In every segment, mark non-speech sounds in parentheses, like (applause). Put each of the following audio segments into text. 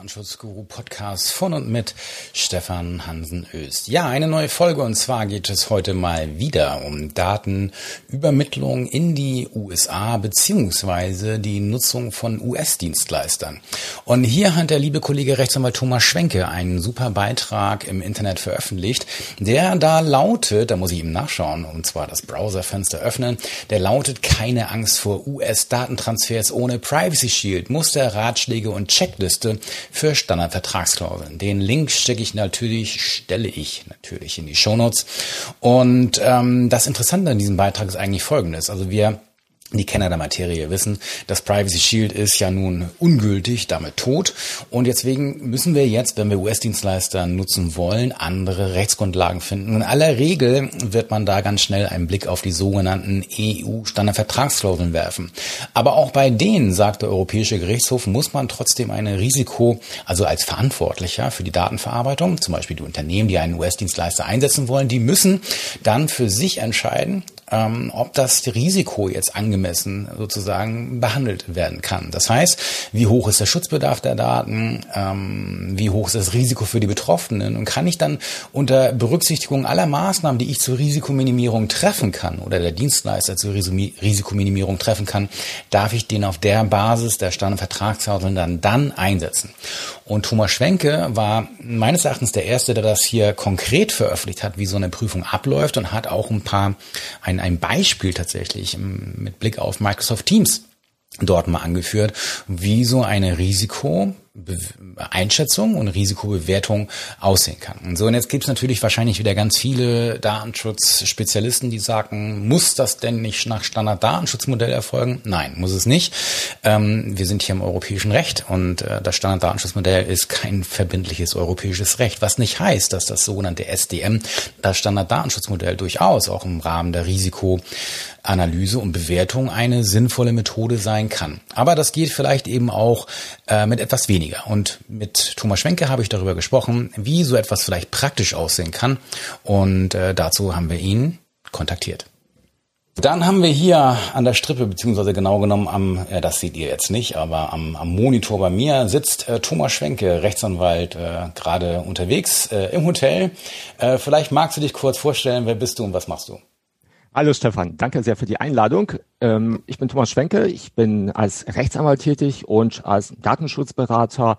Datenschutzguru Podcast von und mit Stefan Hansen Öst. Ja, eine neue Folge und zwar geht es heute mal wieder um Datenübermittlung in die USA beziehungsweise die Nutzung von US-Dienstleistern. Und hier hat der liebe Kollege Rechtsanwalt Thomas Schwenke einen super Beitrag im Internet veröffentlicht, der da lautet, da muss ich ihm nachschauen, und zwar das Browserfenster öffnen, der lautet keine Angst vor US-Datentransfers ohne Privacy Shield, Muster, Ratschläge und Checkliste für Standardvertragsklauseln. Den Link stecke ich natürlich, stelle ich natürlich in die Shownotes. Und ähm, das Interessante an diesem Beitrag ist eigentlich folgendes. Also wir die Kenner der Materie wissen, das Privacy Shield ist ja nun ungültig, damit tot. Und deswegen müssen wir jetzt, wenn wir US-Dienstleister nutzen wollen, andere Rechtsgrundlagen finden. In aller Regel wird man da ganz schnell einen Blick auf die sogenannten EU-Standardvertragsklauseln werfen. Aber auch bei denen, sagt der Europäische Gerichtshof, muss man trotzdem eine Risiko, also als Verantwortlicher für die Datenverarbeitung, zum Beispiel die Unternehmen, die einen US-Dienstleister einsetzen wollen, die müssen dann für sich entscheiden, ähm, ob das Risiko jetzt angemessen sozusagen behandelt werden kann. Das heißt, wie hoch ist der Schutzbedarf der Daten, ähm, wie hoch ist das Risiko für die Betroffenen und kann ich dann unter Berücksichtigung aller Maßnahmen, die ich zur Risikominimierung treffen kann oder der Dienstleister zur Risikominimierung treffen kann, darf ich den auf der Basis der Stand- und Vertragsklauseln dann, dann einsetzen. Und Thomas Schwenke war meines Erachtens der Erste, der das hier konkret veröffentlicht hat, wie so eine Prüfung abläuft und hat auch ein paar, ein, ein Beispiel tatsächlich mit Blick auf Microsoft Teams dort mal angeführt, wie so eine Risiko Einschätzung und Risikobewertung aussehen kann. Und so, und jetzt gibt es natürlich wahrscheinlich wieder ganz viele Datenschutzspezialisten, die sagen, muss das denn nicht nach Standarddatenschutzmodell erfolgen? Nein, muss es nicht. Ähm, wir sind hier im europäischen Recht und äh, das Standarddatenschutzmodell ist kein verbindliches europäisches Recht, was nicht heißt, dass das sogenannte SDM, das Standarddatenschutzmodell durchaus auch im Rahmen der Risikoanalyse und Bewertung eine sinnvolle Methode sein kann. Aber das geht vielleicht eben auch äh, mit etwas weniger weniger. Und mit Thomas Schwenke habe ich darüber gesprochen, wie so etwas vielleicht praktisch aussehen kann. Und äh, dazu haben wir ihn kontaktiert. Dann haben wir hier an der Strippe, beziehungsweise genau genommen am, äh, das seht ihr jetzt nicht, aber am, am Monitor bei mir sitzt äh, Thomas Schwenke, Rechtsanwalt, äh, gerade unterwegs äh, im Hotel. Äh, vielleicht magst du dich kurz vorstellen, wer bist du und was machst du? Hallo Stefan, danke sehr für die Einladung. Ähm, ich bin Thomas Schwenke, ich bin als Rechtsanwalt tätig und als Datenschutzberater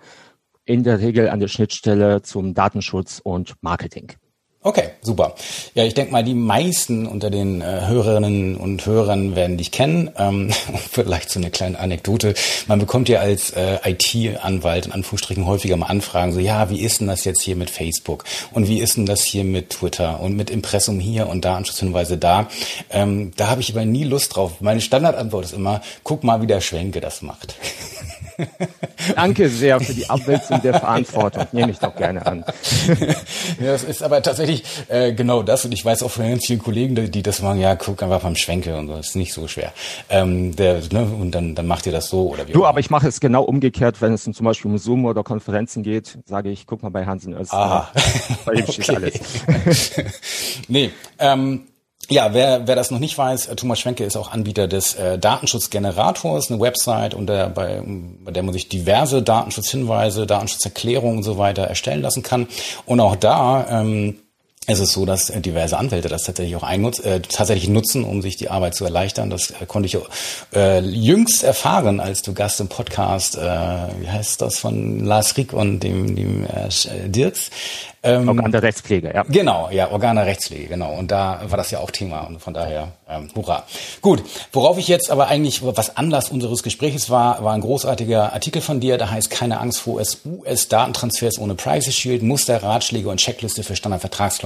in der Regel an der Schnittstelle zum Datenschutz und Marketing. Okay, super. Ja, ich denke mal, die meisten unter den äh, Hörerinnen und Hörern werden dich kennen. Ähm, (laughs) vielleicht so eine kleine Anekdote. Man bekommt ja als äh, IT-Anwalt in Anführungsstrichen häufiger mal Anfragen, so ja, wie ist denn das jetzt hier mit Facebook? Und wie ist denn das hier mit Twitter und mit Impressum hier und Datenschutzhinweise da? Ähm, da habe ich aber nie Lust drauf. Meine Standardantwort ist immer, guck mal, wie der Schwenke das macht. (laughs) (laughs) Danke sehr für die Abwälzung der Verantwortung. Nehme ich doch gerne an. (laughs) ja, das ist aber tatsächlich äh, genau das. Und ich weiß auch von ganz vielen Kollegen, die, das machen, ja, guck einfach beim Schwenke und so. Das ist nicht so schwer. Ähm, der, ne, und dann, dann macht ihr das so oder wie Du, aber ich mache es genau umgekehrt, wenn es zum Beispiel um Zoom oder Konferenzen geht, sage ich, guck mal bei Hansen Öst. Aha. Bei ihm steht (laughs) alles. nee, ähm, ja, wer, wer das noch nicht weiß, äh, Thomas Schwenke ist auch Anbieter des äh, Datenschutzgenerators, eine Website, unter, bei, bei der man sich diverse Datenschutzhinweise, Datenschutzerklärungen und so weiter erstellen lassen kann. Und auch da ähm, es ist so, dass diverse Anwälte das tatsächlich auch äh, tatsächlich nutzen, um sich die Arbeit zu erleichtern. Das äh, konnte ich äh, jüngst erfahren, als du Gast im Podcast, äh, wie heißt das, von Lars Rieck und dem, dem äh, Dirks. Ähm, Organ der Rechtspflege, ja. Genau, ja, Organ der Rechtspflege, genau. Und da war das ja auch Thema und von daher, ähm, hurra. Gut, worauf ich jetzt aber eigentlich, was Anlass unseres Gesprächs war, war ein großartiger Artikel von dir, der heißt Keine Angst vor US-Datentransfers ohne Privacy Shield, Muster, Ratschläge und Checkliste für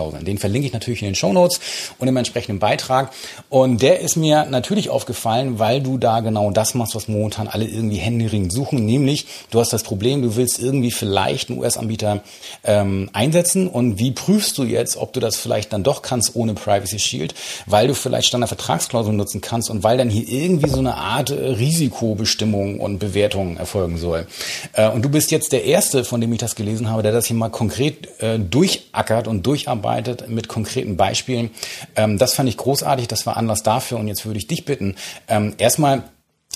Standardvertragsklauseln. Den verlinke ich natürlich in den Shownotes und im entsprechenden Beitrag. Und der ist mir natürlich aufgefallen, weil du da genau das machst, was momentan alle irgendwie händeringend suchen, nämlich du hast das Problem, du willst irgendwie vielleicht einen US-Anbieter ähm, einsetzen einsetzen und wie prüfst du jetzt, ob du das vielleicht dann doch kannst ohne Privacy Shield, weil du vielleicht Standardvertragsklauseln nutzen kannst und weil dann hier irgendwie so eine Art äh, Risikobestimmung und Bewertung erfolgen soll. Äh, und du bist jetzt der Erste, von dem ich das gelesen habe, der das hier mal konkret äh, durchackert und durcharbeitet mit konkreten Beispielen. Ähm, das fand ich großartig, das war Anlass dafür und jetzt würde ich dich bitten, ähm, erstmal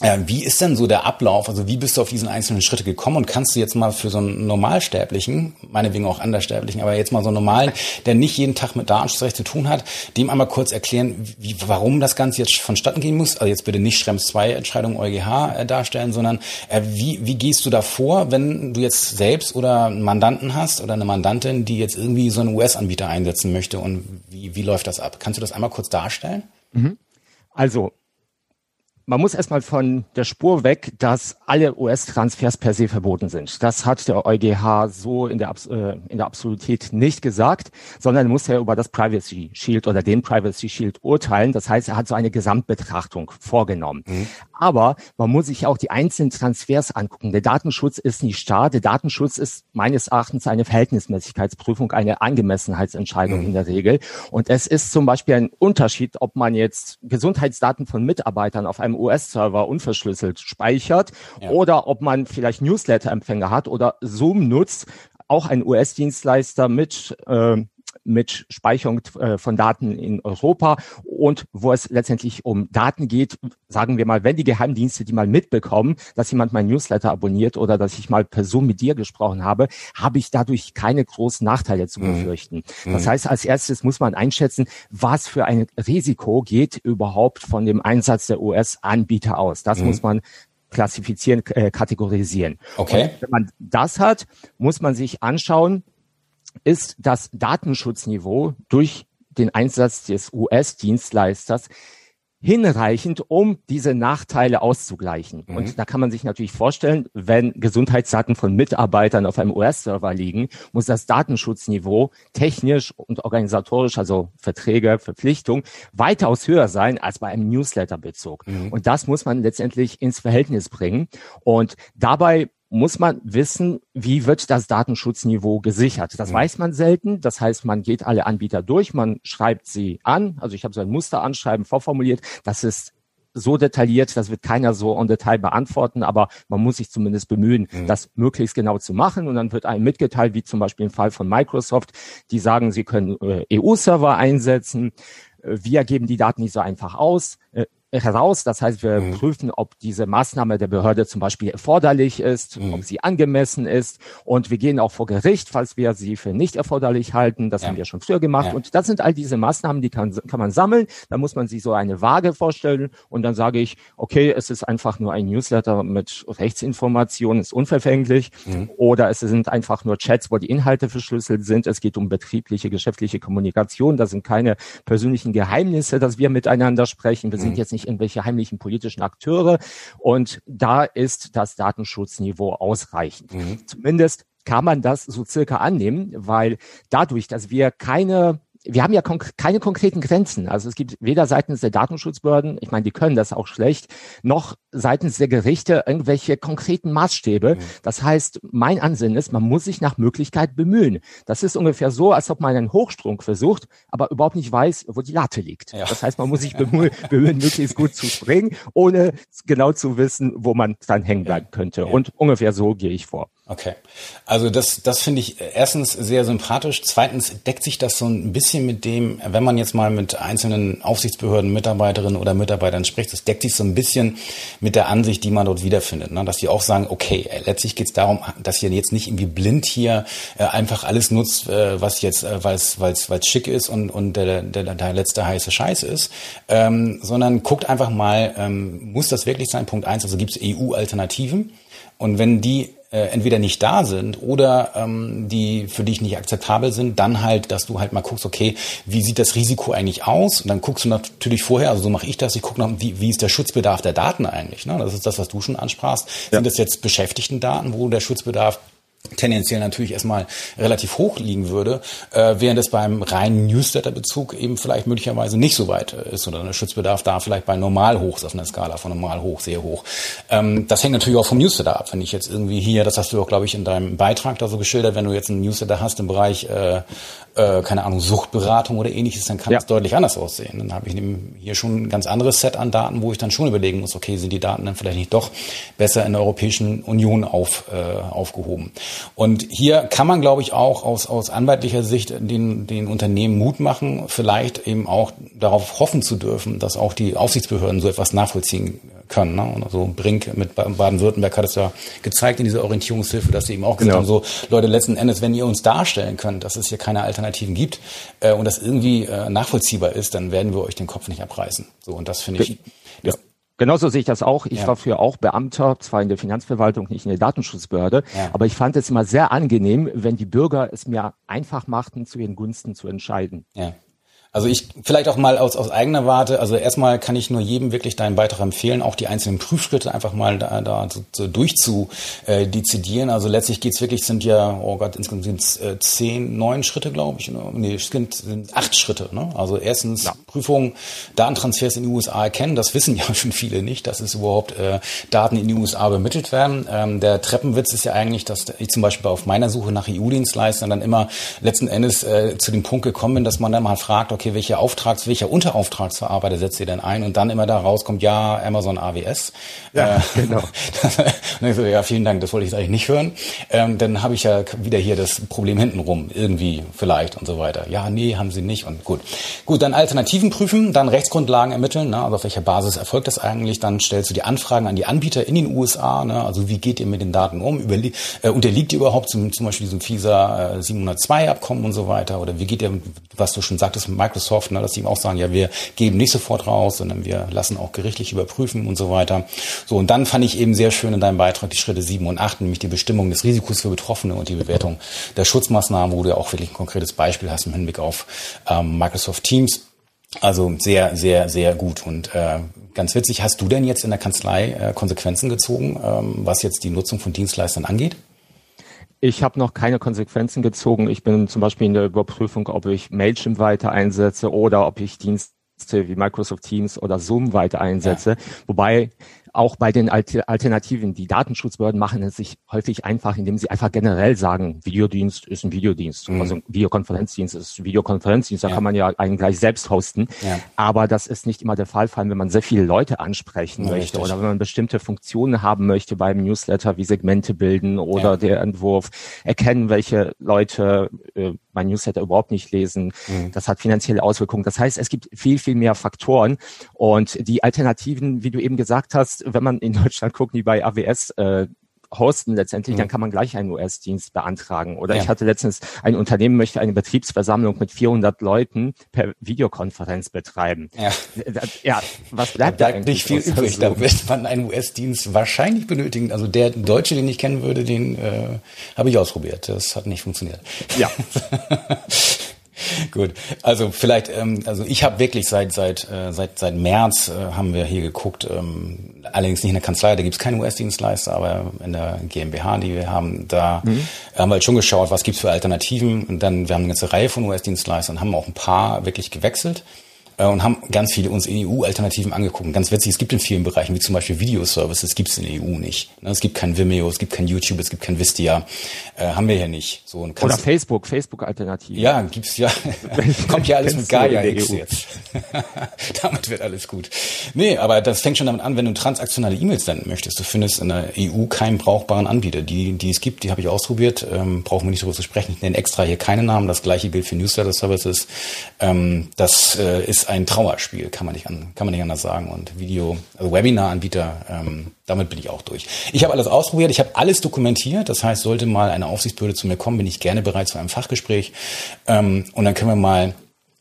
wie ist denn so der Ablauf? Also wie bist du auf diesen einzelnen Schritte gekommen und kannst du jetzt mal für so einen Normalsterblichen, meinetwegen auch Andersterblichen, aber jetzt mal so einen Normalen, der nicht jeden Tag mit Datenschutzrecht zu tun hat, dem einmal kurz erklären, wie, warum das Ganze jetzt vonstatten gehen muss? Also jetzt bitte nicht Schrems 2 Entscheidung EuGH äh, darstellen, sondern äh, wie, wie gehst du da vor, wenn du jetzt selbst oder einen Mandanten hast oder eine Mandantin, die jetzt irgendwie so einen US-Anbieter einsetzen möchte und wie, wie läuft das ab? Kannst du das einmal kurz darstellen? Mhm. Also man muss erstmal von der Spur weg, dass alle US-Transfers per se verboten sind. Das hat der EuGH so in der, äh, in der Absolutität nicht gesagt, sondern muss ja über das Privacy Shield oder den Privacy Shield urteilen. Das heißt, er hat so eine Gesamtbetrachtung vorgenommen. Mhm. Aber man muss sich auch die einzelnen Transfers angucken. Der Datenschutz ist nicht starr. Der Datenschutz ist meines Erachtens eine Verhältnismäßigkeitsprüfung, eine Angemessenheitsentscheidung mhm. in der Regel. Und es ist zum Beispiel ein Unterschied, ob man jetzt Gesundheitsdaten von Mitarbeitern auf einem US-Server unverschlüsselt speichert ja. oder ob man vielleicht Newsletter-Empfänger hat oder Zoom nutzt, auch ein US-Dienstleister mit äh, mit Speicherung äh, von Daten in Europa und wo es letztendlich um Daten geht, sagen wir mal, wenn die Geheimdienste die mal mitbekommen, dass jemand mein Newsletter abonniert oder dass ich mal per Zoom mit dir gesprochen habe, habe ich dadurch keine großen Nachteile zu mhm. befürchten. Mhm. Das heißt, als erstes muss man einschätzen, was für ein Risiko geht überhaupt von dem Einsatz der US-Anbieter aus. Das mhm. muss man klassifizieren, äh, kategorisieren. Okay. Und wenn man das hat, muss man sich anschauen, ist das Datenschutzniveau durch den Einsatz des US-Dienstleisters hinreichend, um diese Nachteile auszugleichen. Mhm. Und da kann man sich natürlich vorstellen, wenn Gesundheitsdaten von Mitarbeitern auf einem US-Server liegen, muss das Datenschutzniveau technisch und organisatorisch, also Verträge, Verpflichtung, weitaus höher sein als bei einem Newsletter-Bezug. Mhm. Und das muss man letztendlich ins Verhältnis bringen. Und dabei muss man wissen, wie wird das Datenschutzniveau gesichert. Das mhm. weiß man selten. Das heißt, man geht alle Anbieter durch, man schreibt sie an. Also ich habe so ein Musteranschreiben vorformuliert. Das ist so detailliert, das wird keiner so en Detail beantworten, aber man muss sich zumindest bemühen, mhm. das möglichst genau zu machen. Und dann wird einem mitgeteilt, wie zum Beispiel im Fall von Microsoft, die sagen, sie können äh, EU-Server einsetzen. Äh, wir geben die Daten nicht so einfach aus. Äh, heraus. Das heißt, wir mhm. prüfen, ob diese Maßnahme der Behörde zum Beispiel erforderlich ist, mhm. ob sie angemessen ist. Und wir gehen auch vor Gericht, falls wir sie für nicht erforderlich halten. Das ja. haben wir schon früher gemacht. Ja. Und das sind all diese Maßnahmen, die kann, kann man sammeln. Da muss man sich so eine Waage vorstellen. Und dann sage ich, okay, es ist einfach nur ein Newsletter mit Rechtsinformationen, ist unverfänglich. Mhm. Oder es sind einfach nur Chats, wo die Inhalte verschlüsselt sind. Es geht um betriebliche, geschäftliche Kommunikation. Da sind keine persönlichen Geheimnisse, dass wir miteinander sprechen. Wir sind mhm. jetzt nicht nicht irgendwelche heimlichen politischen Akteure. Und da ist das Datenschutzniveau ausreichend. Mhm. Zumindest kann man das so circa annehmen, weil dadurch, dass wir keine wir haben ja konk keine konkreten Grenzen. Also es gibt weder seitens der Datenschutzbehörden, ich meine, die können das auch schlecht, noch seitens der Gerichte irgendwelche konkreten Maßstäbe. Mhm. Das heißt, mein Ansinnen ist, man muss sich nach Möglichkeit bemühen. Das ist ungefähr so, als ob man einen Hochsprung versucht, aber überhaupt nicht weiß, wo die Latte liegt. Ja. Das heißt, man muss sich bemühen, (laughs) bemühen, möglichst gut zu springen, ohne genau zu wissen, wo man dann hängen bleiben könnte. Und ungefähr so gehe ich vor. Okay. Also das, das finde ich erstens sehr sympathisch. Zweitens deckt sich das so ein bisschen mit dem, wenn man jetzt mal mit einzelnen Aufsichtsbehörden, Mitarbeiterinnen oder Mitarbeitern spricht, das deckt sich so ein bisschen mit der Ansicht, die man dort wiederfindet. Ne? Dass die auch sagen, okay, letztlich geht es darum, dass ihr jetzt nicht irgendwie blind hier äh, einfach alles nutzt, äh, was jetzt, äh, weil es schick ist und, und der, der, der letzte heiße Scheiß ist, ähm, sondern guckt einfach mal, ähm, muss das wirklich sein? Punkt eins, also gibt es EU-Alternativen? Und wenn die äh, entweder nicht da sind oder ähm, die für dich nicht akzeptabel sind, dann halt, dass du halt mal guckst, okay, wie sieht das Risiko eigentlich aus? Und dann guckst du natürlich vorher, also so mache ich das, ich gucke noch, wie, wie ist der Schutzbedarf der Daten eigentlich? Ne? Das ist das, was du schon ansprachst. Ja. Sind das jetzt beschäftigten Daten, wo der Schutzbedarf tendenziell natürlich erstmal relativ hoch liegen würde, äh, während es beim reinen Newsletter-Bezug eben vielleicht möglicherweise nicht so weit äh, ist oder der Schutzbedarf da vielleicht bei normal hoch ist auf einer Skala von normal hoch, sehr hoch. Ähm, das hängt natürlich auch vom Newsletter ab. Wenn ich jetzt irgendwie hier, das hast du auch, glaube ich, in deinem Beitrag da so geschildert, wenn du jetzt einen Newsletter hast im Bereich äh, äh, keine Ahnung, Suchtberatung oder ähnliches, dann kann es ja. deutlich anders aussehen. Dann habe ich hier schon ein ganz anderes Set an Daten, wo ich dann schon überlegen muss, okay, sind die Daten dann vielleicht nicht doch besser in der Europäischen Union auf, äh, aufgehoben. Und hier kann man, glaube ich, auch aus, aus anwaltlicher Sicht den, den Unternehmen Mut machen, vielleicht eben auch darauf hoffen zu dürfen, dass auch die Aufsichtsbehörden so etwas nachvollziehen können. Ne? Und also Brink mit Baden-Württemberg hat es ja gezeigt in dieser Orientierungshilfe, dass sie eben auch gesagt genau. haben, so Leute, letzten Endes, wenn ihr uns darstellen könnt, dass es hier keine Alternativen gibt äh, und das irgendwie äh, nachvollziehbar ist, dann werden wir euch den Kopf nicht abreißen. So und das finde ich. Ja. Genauso sehe ich das auch. Ich ja. war früher auch Beamter, zwar in der Finanzverwaltung, nicht in der Datenschutzbehörde, ja. aber ich fand es immer sehr angenehm, wenn die Bürger es mir einfach machten, zu ihren Gunsten zu entscheiden. Ja. Also ich vielleicht auch mal aus, aus eigener Warte, also erstmal kann ich nur jedem wirklich deinen Beitrag empfehlen, auch die einzelnen Prüfschritte einfach mal da, da so, so durchzudezidieren. Also letztlich geht's wirklich, sind ja, oh Gott, insgesamt sind es äh, zehn, neun Schritte, glaube ich. Ne? Nee, es sind, sind acht Schritte. Ne? Also erstens ja. Prüfung, Datentransfers in die USA erkennen, das wissen (laughs) ja schon viele nicht, dass es überhaupt äh, Daten in die USA übermittelt werden. Ähm, der Treppenwitz ist ja eigentlich, dass ich zum Beispiel auf meiner Suche nach EU-Dienstleistern dann immer letzten Endes äh, zu dem Punkt gekommen bin, dass man dann mal fragt, okay, welche Auftrags, welcher Unterauftragsverarbeiter setzt ihr denn ein? Und dann immer da rauskommt, ja, Amazon AWS. Ja, äh, (laughs) genau. (laughs) und ich so, ja, vielen Dank, das wollte ich eigentlich nicht hören. Ähm, dann habe ich ja wieder hier das Problem hintenrum, irgendwie vielleicht und so weiter. Ja, nee, haben sie nicht und gut. Gut, dann Alternativen prüfen, dann Rechtsgrundlagen ermitteln, ne? also auf welcher Basis erfolgt das eigentlich? Dann stellst du die Anfragen an die Anbieter in den USA, ne? also wie geht ihr mit den Daten um? Überlie äh, unterliegt ihr überhaupt zum, zum Beispiel diesem FISA äh, 702 Abkommen und so weiter? Oder wie geht ihr, was du schon sagtest, Microsoft, ne, dass die ihm auch sagen, ja, wir geben nicht sofort raus, sondern wir lassen auch gerichtlich überprüfen und so weiter. So, und dann fand ich eben sehr schön in deinem Beitrag die Schritte 7 und 8, nämlich die Bestimmung des Risikos für Betroffene und die Bewertung der Schutzmaßnahmen, wo du ja auch wirklich ein konkretes Beispiel hast im Hinblick auf ähm, Microsoft Teams. Also sehr, sehr, sehr gut. Und äh, ganz witzig, hast du denn jetzt in der Kanzlei äh, Konsequenzen gezogen, ähm, was jetzt die Nutzung von Dienstleistern angeht? Ich habe noch keine Konsequenzen gezogen. Ich bin zum Beispiel in der Überprüfung, ob ich Mailchimp weiter einsetze oder ob ich Dienste wie Microsoft Teams oder Zoom weiter einsetze. Ja. Wobei auch bei den Alternativen, die Datenschutzbehörden machen es sich häufig einfach, indem sie einfach generell sagen, Videodienst ist ein Videodienst, mhm. also Videokonferenzdienst ist ein Videokonferenzdienst, da ja. kann man ja einen gleich selbst hosten. Ja. Aber das ist nicht immer der Fall, vor allem wenn man sehr viele Leute ansprechen ja, möchte richtig. oder wenn man bestimmte Funktionen haben möchte beim Newsletter, wie Segmente bilden oder der Entwurf, erkennen, welche Leute äh, mein Newsletter überhaupt nicht lesen. Mhm. Das hat finanzielle Auswirkungen. Das heißt, es gibt viel, viel mehr Faktoren und die Alternativen, wie du eben gesagt hast, wenn man in Deutschland guckt, die bei AWS äh, hosten letztendlich, mhm. dann kann man gleich einen US-Dienst beantragen. Oder ja. ich hatte letztens, ein Unternehmen möchte eine Betriebsversammlung mit 400 Leuten per Videokonferenz betreiben. Ja, ja was bleibt da, bleibt da nicht viel übrig. So? Da wird man einen US-Dienst wahrscheinlich benötigen. Also der Deutsche, den ich kennen würde, den äh, habe ich ausprobiert. Das hat nicht funktioniert. Ja. (laughs) (laughs) Gut, also vielleicht, ähm, also ich habe wirklich seit seit äh, seit seit März äh, haben wir hier geguckt, ähm, allerdings nicht in der Kanzlei, da gibt's keine US-Dienstleister, aber in der GmbH, die wir haben, da mhm. haben wir halt schon geschaut, was gibt's für Alternativen und dann wir haben eine ganze Reihe von US-Dienstleistern, haben auch ein paar wirklich gewechselt und haben ganz viele uns EU-Alternativen angeguckt. Ganz witzig, es gibt in vielen Bereichen, wie zum Beispiel Videoservices, gibt es in der EU nicht. Ne, es gibt kein Vimeo, es gibt kein YouTube, es gibt kein Vistia. Äh, haben wir hier nicht. So, und Oder Facebook, Facebook-Alternativen. Ja, gibt's ja. (laughs) Kommt ja alles mit Gaia X e jetzt. (laughs) damit wird alles gut. Nee, aber das fängt schon damit an, wenn du transaktionale E-Mails senden möchtest. Du findest in der EU keinen brauchbaren Anbieter. Die, die es gibt, die habe ich ausprobiert. Ähm, brauchen wir nicht darüber zu sprechen. Ich nenne extra hier keine Namen. Das gleiche gilt für Newsletter-Services. Ähm, das äh, ist ein Trauerspiel, kann man nicht, an, kann man nicht anders sagen. Und Video, also Webinar-Anbieter, ähm, damit bin ich auch durch. Ich habe alles ausprobiert, ich habe alles dokumentiert. Das heißt, sollte mal eine Aufsichtsbehörde zu mir kommen, bin ich gerne bereit zu einem Fachgespräch. Ähm, und dann können wir mal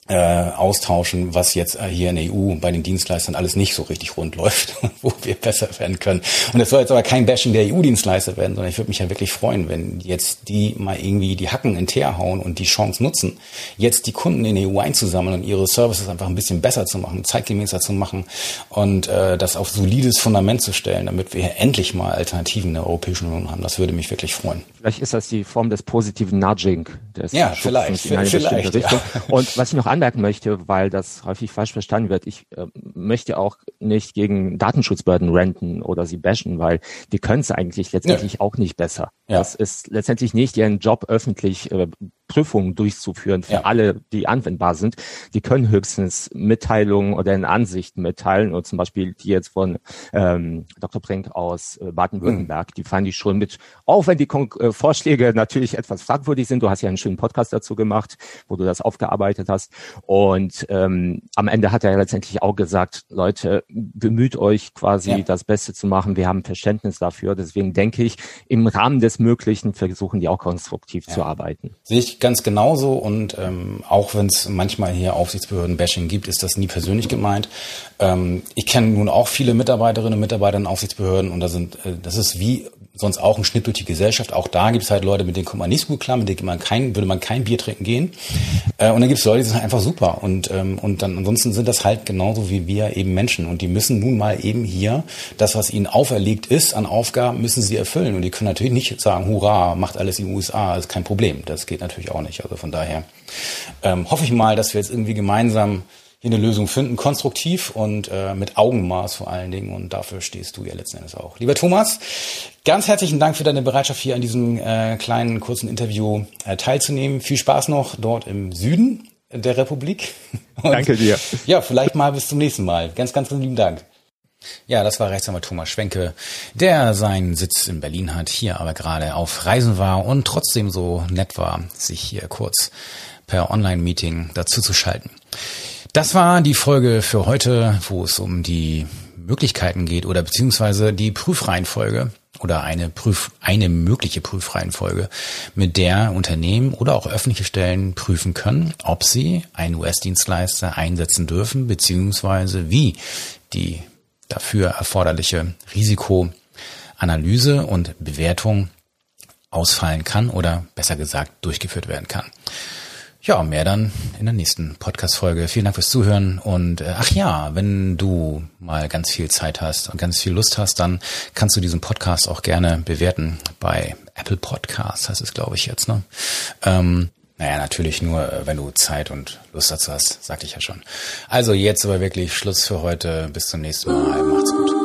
äh, austauschen, was jetzt äh, hier in der EU bei den Dienstleistern alles nicht so richtig rund läuft und (laughs) wo wir besser werden können. Und es soll jetzt aber kein Bashing der EU-Dienstleister werden, sondern ich würde mich ja wirklich freuen, wenn jetzt die mal irgendwie die Hacken in Teer hauen und die Chance nutzen, jetzt die Kunden in der EU einzusammeln und ihre Services einfach ein bisschen besser zu machen, zeitgemäßer zu machen und äh, das auf solides Fundament zu stellen, damit wir endlich mal Alternativen in der Europäischen Union haben. Das würde mich wirklich freuen. Vielleicht ist das die Form des positiven Nudging. Des ja, vielleicht. vielleicht. Ja. Und was ich noch an anmerken möchte, weil das häufig falsch verstanden wird. Ich äh, möchte auch nicht gegen Datenschutzbehörden renten oder sie bashen, weil die können es eigentlich letztendlich ja. auch nicht besser. Ja. Das ist letztendlich nicht ihren Job öffentlich äh, Prüfungen durchzuführen für ja. alle, die anwendbar sind. Die können höchstens Mitteilungen oder eine Ansicht mitteilen und zum Beispiel die jetzt von ähm, Dr. Brink aus äh, Baden-Württemberg, mhm. die fand ich schon mit, auch wenn die Kon äh, Vorschläge natürlich etwas fragwürdig sind. Du hast ja einen schönen Podcast dazu gemacht, wo du das aufgearbeitet hast. Und ähm, am Ende hat er letztendlich auch gesagt, Leute, bemüht euch quasi ja. das Beste zu machen. Wir haben Verständnis dafür. Deswegen denke ich, im Rahmen des Möglichen versuchen die auch konstruktiv ja. zu arbeiten. Sehe ich ganz genauso und ähm, auch wenn es manchmal hier Aufsichtsbehörden-Bashing gibt, ist das nie persönlich gemeint. Ähm, ich kenne nun auch viele Mitarbeiterinnen und Mitarbeiter in Aufsichtsbehörden und da sind, äh, das ist wie sonst auch ein Schnitt durch die Gesellschaft. Auch da gibt es halt Leute, mit denen kommt man nicht so gut klar, mit denen man kein, würde man kein Bier trinken gehen. Äh, und dann gibt es Leute, die sind einfach super. Und, ähm, und dann ansonsten sind das halt genauso wie wir eben Menschen. Und die müssen nun mal eben hier das, was ihnen auferlegt ist an Aufgaben, müssen sie erfüllen. Und die können natürlich nicht sagen, hurra, macht alles in den USA, ist kein Problem. Das geht natürlich auch nicht. Also von daher ähm, hoffe ich mal, dass wir jetzt irgendwie gemeinsam hier eine Lösung finden, konstruktiv und äh, mit Augenmaß vor allen Dingen. Und dafür stehst du ja letzten Endes auch. Lieber Thomas, ganz herzlichen Dank für deine Bereitschaft, hier an diesem äh, kleinen, kurzen Interview äh, teilzunehmen. Viel Spaß noch dort im Süden der Republik. (laughs) Und, Danke dir. Ja, vielleicht mal bis zum nächsten Mal. Ganz, ganz lieben Dank. Ja, das war Rechtsanwalt Thomas Schwenke, der seinen Sitz in Berlin hat, hier aber gerade auf Reisen war und trotzdem so nett war, sich hier kurz per Online-Meeting dazu zu schalten. Das war die Folge für heute, wo es um die Möglichkeiten geht oder beziehungsweise die Prüfreihenfolge oder eine Prüf, eine mögliche Prüfreihenfolge, mit der Unternehmen oder auch öffentliche Stellen prüfen können, ob sie einen US-Dienstleister einsetzen dürfen, beziehungsweise wie die dafür erforderliche Risikoanalyse und Bewertung ausfallen kann oder besser gesagt durchgeführt werden kann. Ja, mehr dann in der nächsten Podcast-Folge. Vielen Dank fürs Zuhören. Und äh, ach ja, wenn du mal ganz viel Zeit hast und ganz viel Lust hast, dann kannst du diesen Podcast auch gerne bewerten bei Apple Podcasts, heißt es, glaube ich, jetzt. Ne? Ähm, naja, natürlich nur, äh, wenn du Zeit und Lust dazu hast, sagte ich ja schon. Also jetzt aber wirklich Schluss für heute. Bis zum nächsten Mal. Macht's gut.